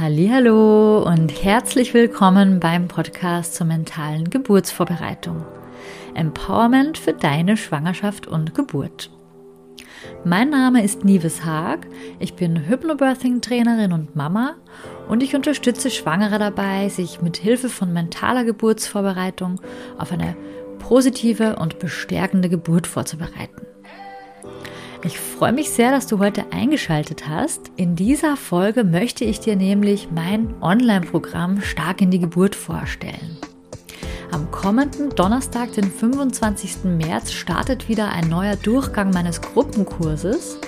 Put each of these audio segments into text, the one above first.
Hallo und herzlich willkommen beim Podcast zur mentalen Geburtsvorbereitung. Empowerment für deine Schwangerschaft und Geburt. Mein Name ist Nives Haag. Ich bin Hypnobirthing Trainerin und Mama und ich unterstütze Schwangere dabei, sich mit Hilfe von mentaler Geburtsvorbereitung auf eine positive und bestärkende Geburt vorzubereiten. Ich freue mich sehr, dass du heute eingeschaltet hast. In dieser Folge möchte ich dir nämlich mein Online-Programm Stark in die Geburt vorstellen. Am kommenden Donnerstag, den 25. März, startet wieder ein neuer Durchgang meines Gruppenkurses.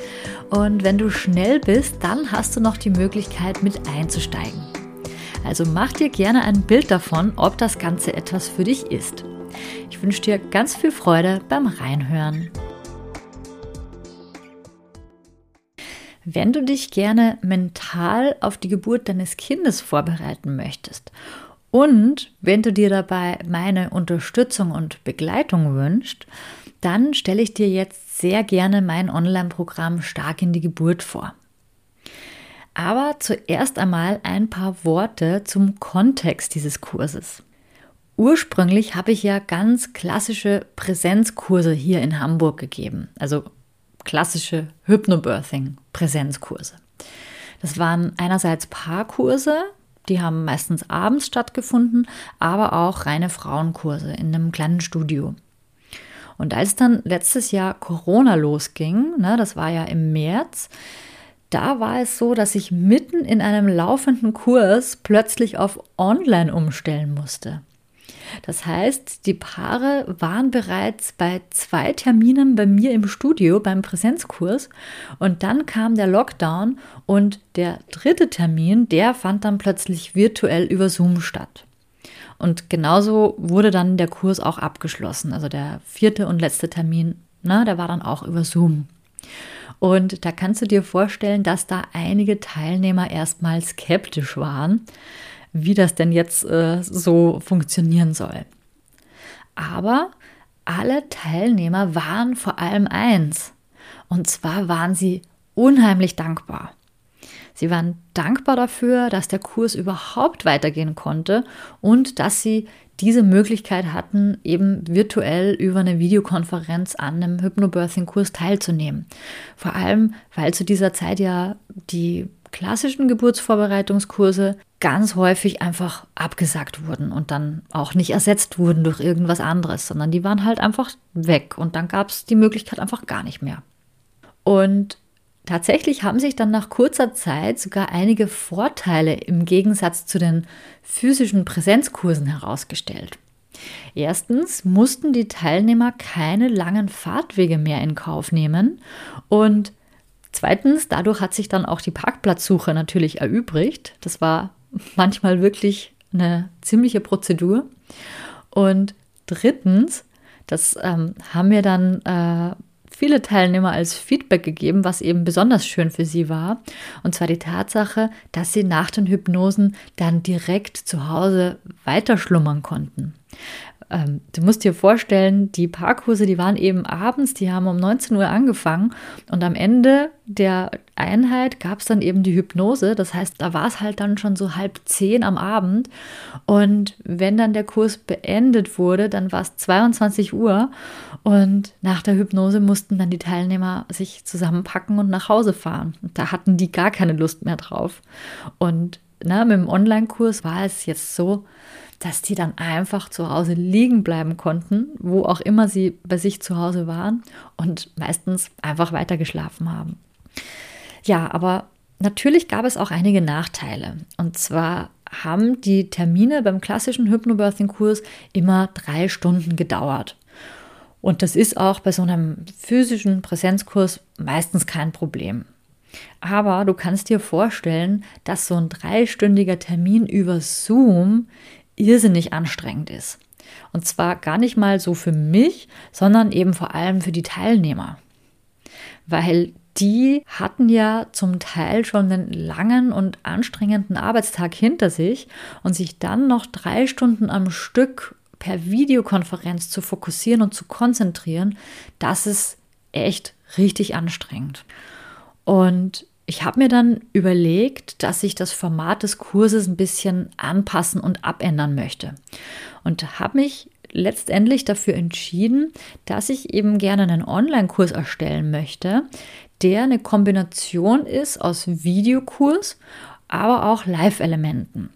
Und wenn du schnell bist, dann hast du noch die Möglichkeit, mit einzusteigen. Also mach dir gerne ein Bild davon, ob das Ganze etwas für dich ist. Ich wünsche dir ganz viel Freude beim Reinhören. Wenn du dich gerne mental auf die Geburt deines Kindes vorbereiten möchtest und wenn du dir dabei meine Unterstützung und Begleitung wünschst, dann stelle ich dir jetzt sehr gerne mein Online-Programm Stark in die Geburt vor. Aber zuerst einmal ein paar Worte zum Kontext dieses Kurses. Ursprünglich habe ich ja ganz klassische Präsenzkurse hier in Hamburg gegeben, also klassische Hypnobirthing-Präsenzkurse. Das waren einerseits Paarkurse, die haben meistens abends stattgefunden, aber auch reine Frauenkurse in einem kleinen Studio. Und als dann letztes Jahr Corona losging, ne, das war ja im März, da war es so, dass ich mitten in einem laufenden Kurs plötzlich auf Online umstellen musste. Das heißt, die Paare waren bereits bei zwei Terminen bei mir im Studio beim Präsenzkurs und dann kam der Lockdown und der dritte Termin, der fand dann plötzlich virtuell über Zoom statt. Und genauso wurde dann der Kurs auch abgeschlossen. Also der vierte und letzte Termin, na, der war dann auch über Zoom. Und da kannst du dir vorstellen, dass da einige Teilnehmer erstmal skeptisch waren, wie das denn jetzt äh, so funktionieren soll. Aber alle Teilnehmer waren vor allem eins. Und zwar waren sie unheimlich dankbar. Sie waren dankbar dafür, dass der Kurs überhaupt weitergehen konnte und dass sie diese Möglichkeit hatten, eben virtuell über eine Videokonferenz an einem Hypnobirthing-Kurs teilzunehmen. Vor allem, weil zu dieser Zeit ja die klassischen Geburtsvorbereitungskurse ganz häufig einfach abgesagt wurden und dann auch nicht ersetzt wurden durch irgendwas anderes, sondern die waren halt einfach weg und dann gab es die Möglichkeit einfach gar nicht mehr. Und tatsächlich haben sich dann nach kurzer Zeit sogar einige Vorteile im Gegensatz zu den physischen Präsenzkursen herausgestellt. Erstens mussten die Teilnehmer keine langen Fahrtwege mehr in Kauf nehmen und Zweitens, dadurch hat sich dann auch die Parkplatzsuche natürlich erübrigt. Das war manchmal wirklich eine ziemliche Prozedur. Und drittens, das ähm, haben mir dann äh, viele Teilnehmer als Feedback gegeben, was eben besonders schön für sie war. Und zwar die Tatsache, dass sie nach den Hypnosen dann direkt zu Hause weiterschlummern konnten. Ähm, du musst dir vorstellen, die Parkkurse, die waren eben abends, die haben um 19 Uhr angefangen und am Ende der Einheit gab es dann eben die Hypnose. Das heißt, da war es halt dann schon so halb zehn am Abend und wenn dann der Kurs beendet wurde, dann war es 22 Uhr und nach der Hypnose mussten dann die Teilnehmer sich zusammenpacken und nach Hause fahren. Da hatten die gar keine Lust mehr drauf. Und na, mit dem Online-Kurs war es jetzt so, dass die dann einfach zu Hause liegen bleiben konnten, wo auch immer sie bei sich zu Hause waren und meistens einfach weitergeschlafen haben. Ja, aber natürlich gab es auch einige Nachteile. Und zwar haben die Termine beim klassischen Hypnobirthing-Kurs immer drei Stunden gedauert. Und das ist auch bei so einem physischen Präsenzkurs meistens kein Problem. Aber du kannst dir vorstellen, dass so ein dreistündiger Termin über Zoom irrsinnig anstrengend ist. Und zwar gar nicht mal so für mich, sondern eben vor allem für die Teilnehmer. Weil die hatten ja zum Teil schon einen langen und anstrengenden Arbeitstag hinter sich und sich dann noch drei Stunden am Stück per Videokonferenz zu fokussieren und zu konzentrieren, das ist echt richtig anstrengend. Und ich habe mir dann überlegt, dass ich das Format des Kurses ein bisschen anpassen und abändern möchte. Und habe mich letztendlich dafür entschieden, dass ich eben gerne einen Online-Kurs erstellen möchte, der eine Kombination ist aus Videokurs, aber auch Live-Elementen.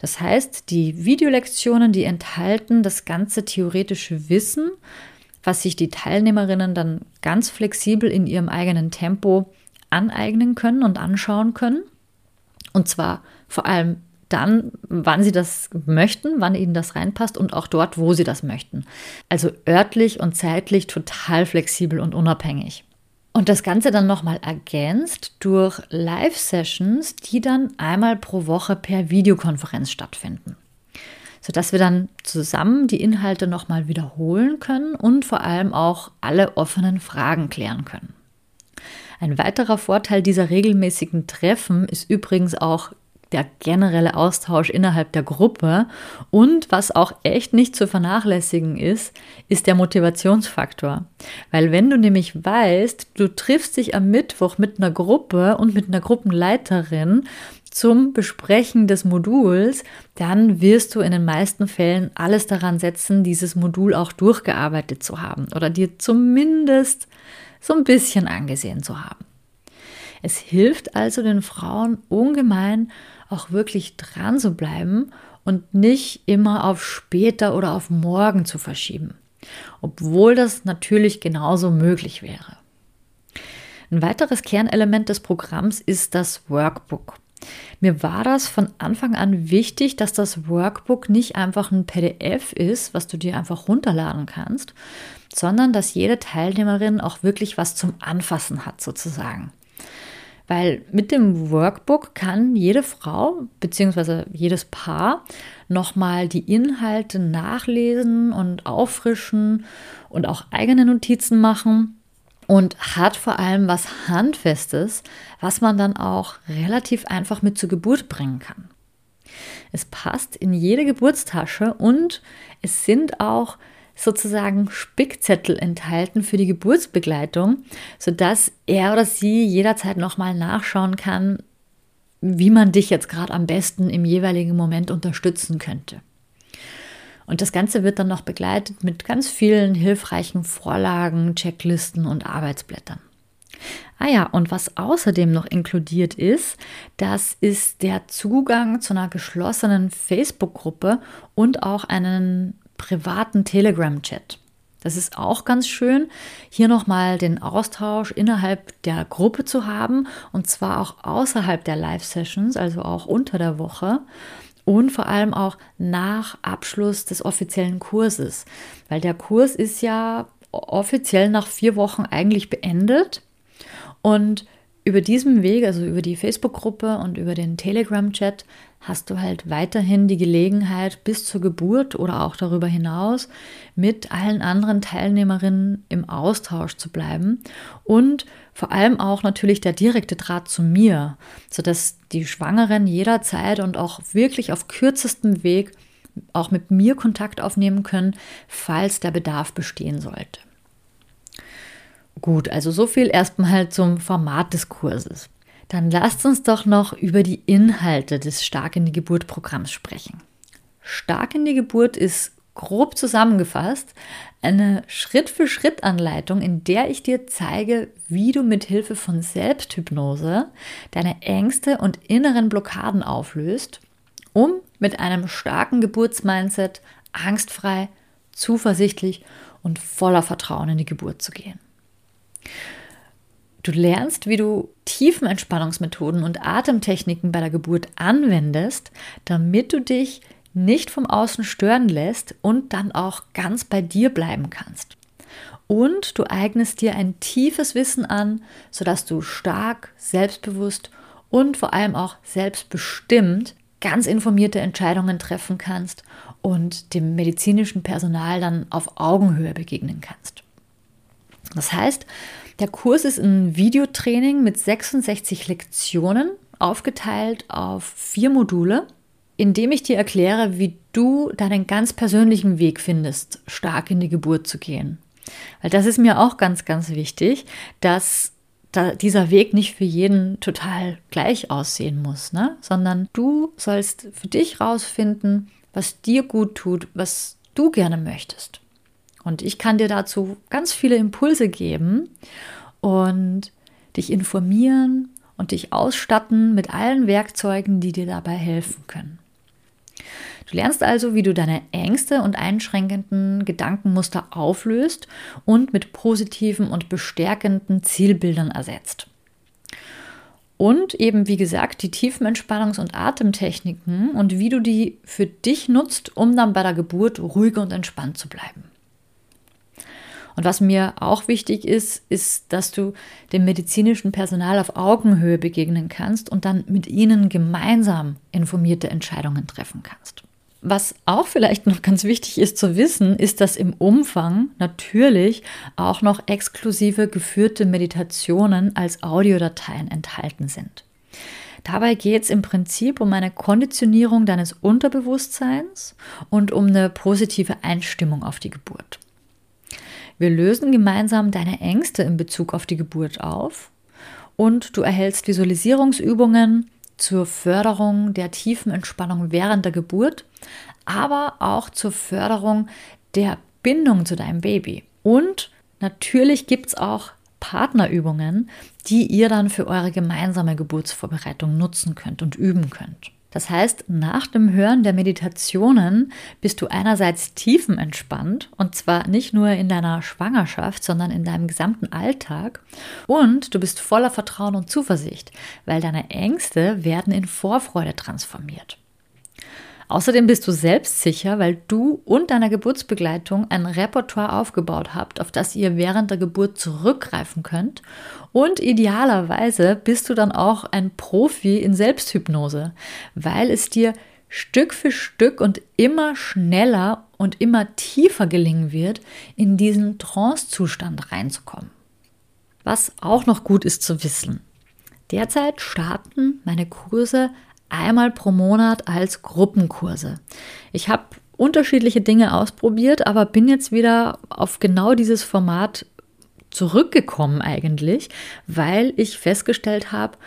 Das heißt, die Videolektionen, die enthalten das ganze theoretische Wissen, was sich die Teilnehmerinnen dann ganz flexibel in ihrem eigenen Tempo aneignen können und anschauen können. Und zwar vor allem dann, wann sie das möchten, wann ihnen das reinpasst und auch dort, wo sie das möchten. Also örtlich und zeitlich total flexibel und unabhängig. Und das Ganze dann nochmal ergänzt durch Live-Sessions, die dann einmal pro Woche per Videokonferenz stattfinden. Sodass wir dann zusammen die Inhalte nochmal wiederholen können und vor allem auch alle offenen Fragen klären können. Ein weiterer Vorteil dieser regelmäßigen Treffen ist übrigens auch der generelle Austausch innerhalb der Gruppe. Und was auch echt nicht zu vernachlässigen ist, ist der Motivationsfaktor. Weil wenn du nämlich weißt, du triffst dich am Mittwoch mit einer Gruppe und mit einer Gruppenleiterin zum Besprechen des Moduls, dann wirst du in den meisten Fällen alles daran setzen, dieses Modul auch durchgearbeitet zu haben oder dir zumindest so ein bisschen angesehen zu haben. Es hilft also den Frauen ungemein, auch wirklich dran zu bleiben und nicht immer auf später oder auf morgen zu verschieben, obwohl das natürlich genauso möglich wäre. Ein weiteres Kernelement des Programms ist das Workbook. Mir war das von Anfang an wichtig, dass das Workbook nicht einfach ein PDF ist, was du dir einfach runterladen kannst, sondern dass jede Teilnehmerin auch wirklich was zum Anfassen hat, sozusagen. Weil mit dem Workbook kann jede Frau bzw. jedes Paar nochmal die Inhalte nachlesen und auffrischen und auch eigene Notizen machen und hat vor allem was Handfestes, was man dann auch relativ einfach mit zur Geburt bringen kann. Es passt in jede Geburtstasche und es sind auch sozusagen Spickzettel enthalten für die Geburtsbegleitung, sodass er oder sie jederzeit nochmal nachschauen kann, wie man dich jetzt gerade am besten im jeweiligen Moment unterstützen könnte. Und das Ganze wird dann noch begleitet mit ganz vielen hilfreichen Vorlagen, Checklisten und Arbeitsblättern. Ah ja, und was außerdem noch inkludiert ist, das ist der Zugang zu einer geschlossenen Facebook-Gruppe und auch einen privaten Telegram-Chat. Das ist auch ganz schön, hier nochmal den Austausch innerhalb der Gruppe zu haben und zwar auch außerhalb der Live-Sessions, also auch unter der Woche und vor allem auch nach Abschluss des offiziellen Kurses, weil der Kurs ist ja offiziell nach vier Wochen eigentlich beendet. Und über diesem Weg, also über die Facebook-Gruppe und über den Telegram-Chat, hast du halt weiterhin die Gelegenheit, bis zur Geburt oder auch darüber hinaus mit allen anderen Teilnehmerinnen im Austausch zu bleiben und vor allem auch natürlich der direkte Draht zu mir, sodass die Schwangeren jederzeit und auch wirklich auf kürzestem Weg auch mit mir Kontakt aufnehmen können, falls der Bedarf bestehen sollte. Gut, also so viel erstmal zum Format des Kurses. Dann lasst uns doch noch über die Inhalte des Stark in die Geburt Programms sprechen. Stark in die Geburt ist grob zusammengefasst eine Schritt-für-Schritt-Anleitung, in der ich dir zeige, wie du mit Hilfe von Selbsthypnose deine Ängste und inneren Blockaden auflöst, um mit einem starken Geburtsmindset angstfrei, zuversichtlich und voller Vertrauen in die Geburt zu gehen. Du lernst, wie du Tiefenentspannungsmethoden und Atemtechniken bei der Geburt anwendest, damit du dich nicht vom Außen stören lässt und dann auch ganz bei dir bleiben kannst. Und du eignest dir ein tiefes Wissen an, sodass du stark, selbstbewusst und vor allem auch selbstbestimmt ganz informierte Entscheidungen treffen kannst und dem medizinischen Personal dann auf Augenhöhe begegnen kannst. Das heißt, der Kurs ist ein Videotraining mit 66 Lektionen, aufgeteilt auf vier Module, in dem ich dir erkläre, wie du deinen ganz persönlichen Weg findest, stark in die Geburt zu gehen. Weil das ist mir auch ganz, ganz wichtig, dass da dieser Weg nicht für jeden total gleich aussehen muss, ne? sondern du sollst für dich rausfinden, was dir gut tut, was du gerne möchtest. Und ich kann dir dazu ganz viele Impulse geben und dich informieren und dich ausstatten mit allen Werkzeugen, die dir dabei helfen können. Du lernst also, wie du deine Ängste und einschränkenden Gedankenmuster auflöst und mit positiven und bestärkenden Zielbildern ersetzt. Und eben, wie gesagt, die Tiefenentspannungs- und Atemtechniken und wie du die für dich nutzt, um dann bei der Geburt ruhig und entspannt zu bleiben. Und was mir auch wichtig ist, ist, dass du dem medizinischen Personal auf Augenhöhe begegnen kannst und dann mit ihnen gemeinsam informierte Entscheidungen treffen kannst. Was auch vielleicht noch ganz wichtig ist zu wissen, ist, dass im Umfang natürlich auch noch exklusive geführte Meditationen als Audiodateien enthalten sind. Dabei geht es im Prinzip um eine Konditionierung deines Unterbewusstseins und um eine positive Einstimmung auf die Geburt. Wir lösen gemeinsam deine Ängste in Bezug auf die Geburt auf und du erhältst Visualisierungsübungen zur Förderung der tiefen Entspannung während der Geburt, aber auch zur Förderung der Bindung zu deinem Baby. Und natürlich gibt es auch Partnerübungen, die ihr dann für eure gemeinsame Geburtsvorbereitung nutzen könnt und üben könnt. Das heißt, nach dem Hören der Meditationen bist du einerseits tiefenentspannt und zwar nicht nur in deiner Schwangerschaft, sondern in deinem gesamten Alltag und du bist voller Vertrauen und Zuversicht, weil deine Ängste werden in Vorfreude transformiert. Außerdem bist du selbstsicher, weil du und deine Geburtsbegleitung ein Repertoire aufgebaut habt, auf das ihr während der Geburt zurückgreifen könnt. Und idealerweise bist du dann auch ein Profi in Selbsthypnose, weil es dir Stück für Stück und immer schneller und immer tiefer gelingen wird, in diesen Trance-Zustand reinzukommen. Was auch noch gut ist zu wissen. Derzeit starten meine Kurse einmal pro Monat als Gruppenkurse. Ich habe unterschiedliche Dinge ausprobiert, aber bin jetzt wieder auf genau dieses Format zurückgekommen eigentlich, weil ich festgestellt habe,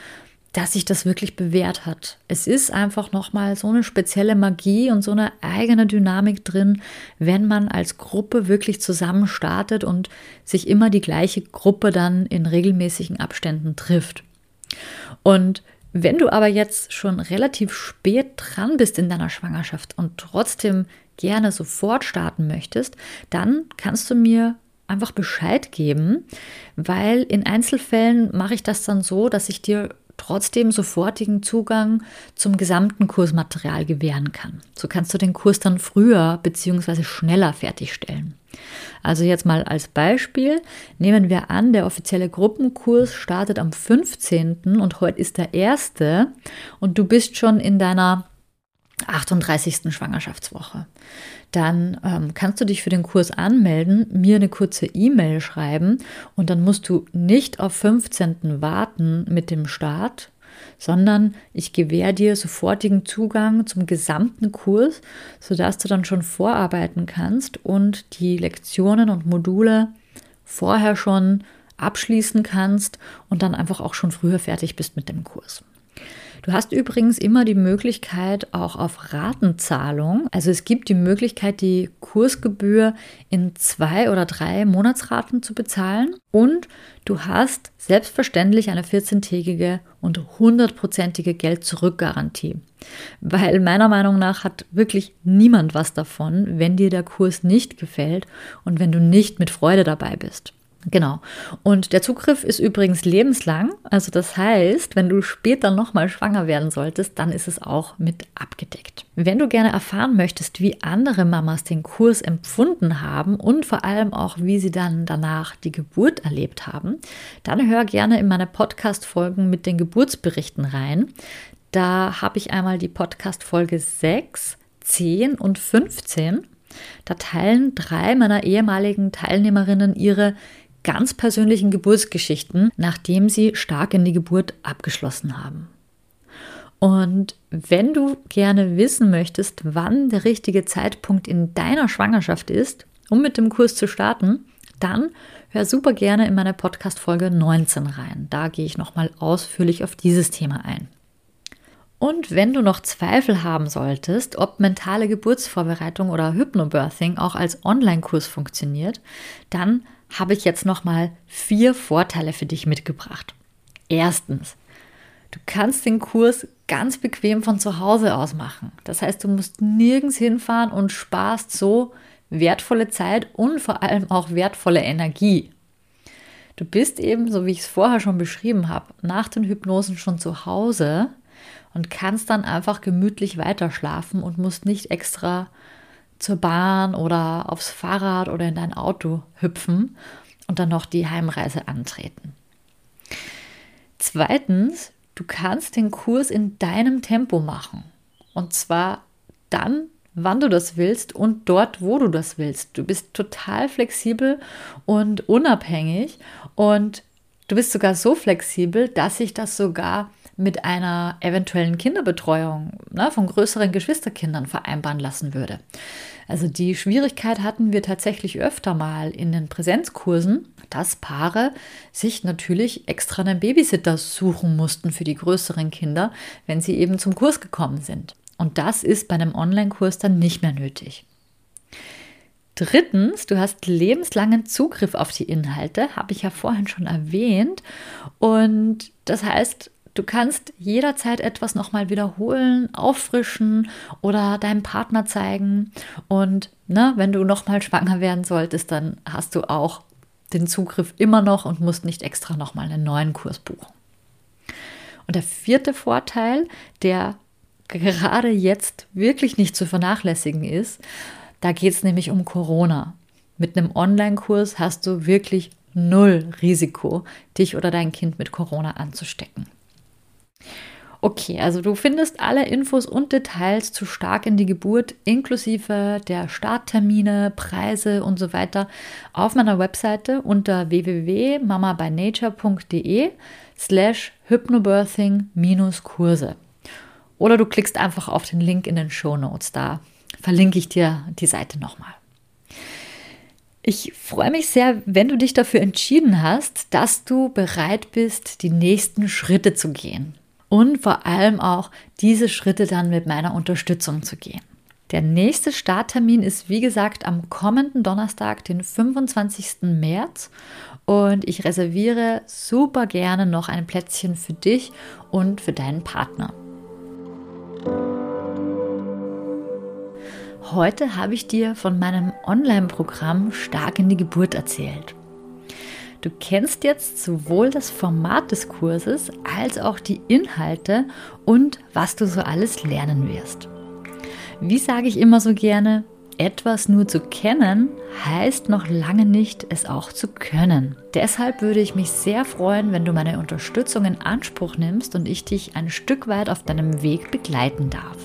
dass sich das wirklich bewährt hat. Es ist einfach nochmal so eine spezielle Magie und so eine eigene Dynamik drin, wenn man als Gruppe wirklich zusammen startet und sich immer die gleiche Gruppe dann in regelmäßigen Abständen trifft. Und wenn du aber jetzt schon relativ spät dran bist in deiner Schwangerschaft und trotzdem gerne sofort starten möchtest, dann kannst du mir einfach Bescheid geben, weil in Einzelfällen mache ich das dann so, dass ich dir trotzdem sofortigen Zugang zum gesamten Kursmaterial gewähren kann. So kannst du den Kurs dann früher bzw. schneller fertigstellen. Also jetzt mal als Beispiel, nehmen wir an, der offizielle Gruppenkurs startet am 15. und heute ist der erste und du bist schon in deiner 38. Schwangerschaftswoche. Dann ähm, kannst du dich für den Kurs anmelden, mir eine kurze E-Mail schreiben und dann musst du nicht auf 15. warten mit dem Start, sondern ich gewähre dir sofortigen Zugang zum gesamten Kurs, sodass du dann schon vorarbeiten kannst und die Lektionen und Module vorher schon abschließen kannst und dann einfach auch schon früher fertig bist mit dem Kurs. Du hast übrigens immer die Möglichkeit auch auf Ratenzahlung. Also es gibt die Möglichkeit, die Kursgebühr in zwei oder drei Monatsraten zu bezahlen. Und du hast selbstverständlich eine 14-tägige und 100-prozentige Geld-Zurück-Garantie. Weil meiner Meinung nach hat wirklich niemand was davon, wenn dir der Kurs nicht gefällt und wenn du nicht mit Freude dabei bist. Genau. Und der Zugriff ist übrigens lebenslang. Also das heißt, wenn du später nochmal schwanger werden solltest, dann ist es auch mit abgedeckt. Wenn du gerne erfahren möchtest, wie andere Mamas den Kurs empfunden haben und vor allem auch, wie sie dann danach die Geburt erlebt haben, dann hör gerne in meine Podcast-Folgen mit den Geburtsberichten rein. Da habe ich einmal die Podcast-Folge 6, 10 und 15. Da teilen drei meiner ehemaligen Teilnehmerinnen ihre ganz persönlichen Geburtsgeschichten, nachdem sie stark in die Geburt abgeschlossen haben. Und wenn du gerne wissen möchtest, wann der richtige Zeitpunkt in deiner Schwangerschaft ist, um mit dem Kurs zu starten, dann hör super gerne in meine Podcast-Folge 19 rein. Da gehe ich nochmal ausführlich auf dieses Thema ein. Und wenn du noch Zweifel haben solltest, ob mentale Geburtsvorbereitung oder Hypnobirthing auch als Online-Kurs funktioniert, dann habe ich jetzt nochmal vier Vorteile für dich mitgebracht. Erstens, du kannst den Kurs ganz bequem von zu Hause aus machen. Das heißt, du musst nirgends hinfahren und sparst so wertvolle Zeit und vor allem auch wertvolle Energie. Du bist eben, so wie ich es vorher schon beschrieben habe, nach den Hypnosen schon zu Hause und kannst dann einfach gemütlich weiterschlafen und musst nicht extra zur Bahn oder aufs Fahrrad oder in dein Auto hüpfen und dann noch die Heimreise antreten. Zweitens, du kannst den Kurs in deinem Tempo machen. Und zwar dann, wann du das willst und dort, wo du das willst. Du bist total flexibel und unabhängig und du bist sogar so flexibel, dass sich das sogar mit einer eventuellen Kinderbetreuung ne, von größeren Geschwisterkindern vereinbaren lassen würde. Also die Schwierigkeit hatten wir tatsächlich öfter mal in den Präsenzkursen, dass Paare sich natürlich extra einen Babysitter suchen mussten für die größeren Kinder, wenn sie eben zum Kurs gekommen sind. Und das ist bei einem Online-Kurs dann nicht mehr nötig. Drittens, du hast lebenslangen Zugriff auf die Inhalte, habe ich ja vorhin schon erwähnt. Und das heißt, du kannst jederzeit etwas nochmal wiederholen, auffrischen oder deinem Partner zeigen. Und ne, wenn du nochmal schwanger werden solltest, dann hast du auch den Zugriff immer noch und musst nicht extra nochmal einen neuen Kurs buchen. Und der vierte Vorteil, der gerade jetzt wirklich nicht zu vernachlässigen ist. Da geht es nämlich um Corona. Mit einem Online-Kurs hast du wirklich null Risiko, dich oder dein Kind mit Corona anzustecken. Okay, also du findest alle Infos und Details zu Stark in die Geburt inklusive der Starttermine, Preise und so weiter auf meiner Webseite unter www.mamabynature.de slash hypnobirthing-kurse. Oder du klickst einfach auf den Link in den Show Notes. Da verlinke ich dir die Seite nochmal. Ich freue mich sehr, wenn du dich dafür entschieden hast, dass du bereit bist, die nächsten Schritte zu gehen. Und vor allem auch diese Schritte dann mit meiner Unterstützung zu gehen. Der nächste Starttermin ist, wie gesagt, am kommenden Donnerstag, den 25. März. Und ich reserviere super gerne noch ein Plätzchen für dich und für deinen Partner. Heute habe ich dir von meinem Online-Programm Stark in die Geburt erzählt. Du kennst jetzt sowohl das Format des Kurses als auch die Inhalte und was du so alles lernen wirst. Wie sage ich immer so gerne, etwas nur zu kennen heißt noch lange nicht, es auch zu können. Deshalb würde ich mich sehr freuen, wenn du meine Unterstützung in Anspruch nimmst und ich dich ein Stück weit auf deinem Weg begleiten darf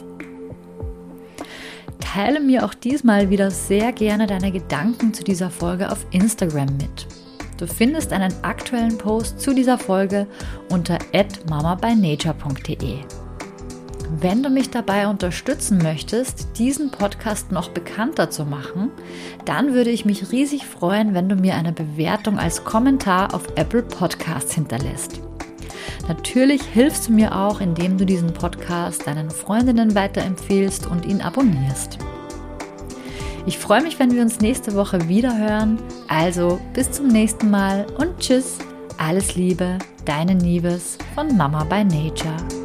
teile mir auch diesmal wieder sehr gerne deine Gedanken zu dieser Folge auf Instagram mit. Du findest einen aktuellen Post zu dieser Folge unter mamabynature.de. Wenn du mich dabei unterstützen möchtest, diesen Podcast noch bekannter zu machen, dann würde ich mich riesig freuen, wenn du mir eine Bewertung als Kommentar auf Apple Podcasts hinterlässt. Natürlich hilfst du mir auch, indem du diesen Podcast deinen Freundinnen weiterempfehlst und ihn abonnierst. Ich freue mich, wenn wir uns nächste Woche wieder hören. Also bis zum nächsten Mal und tschüss. Alles Liebe, deine Nieves von Mama by Nature.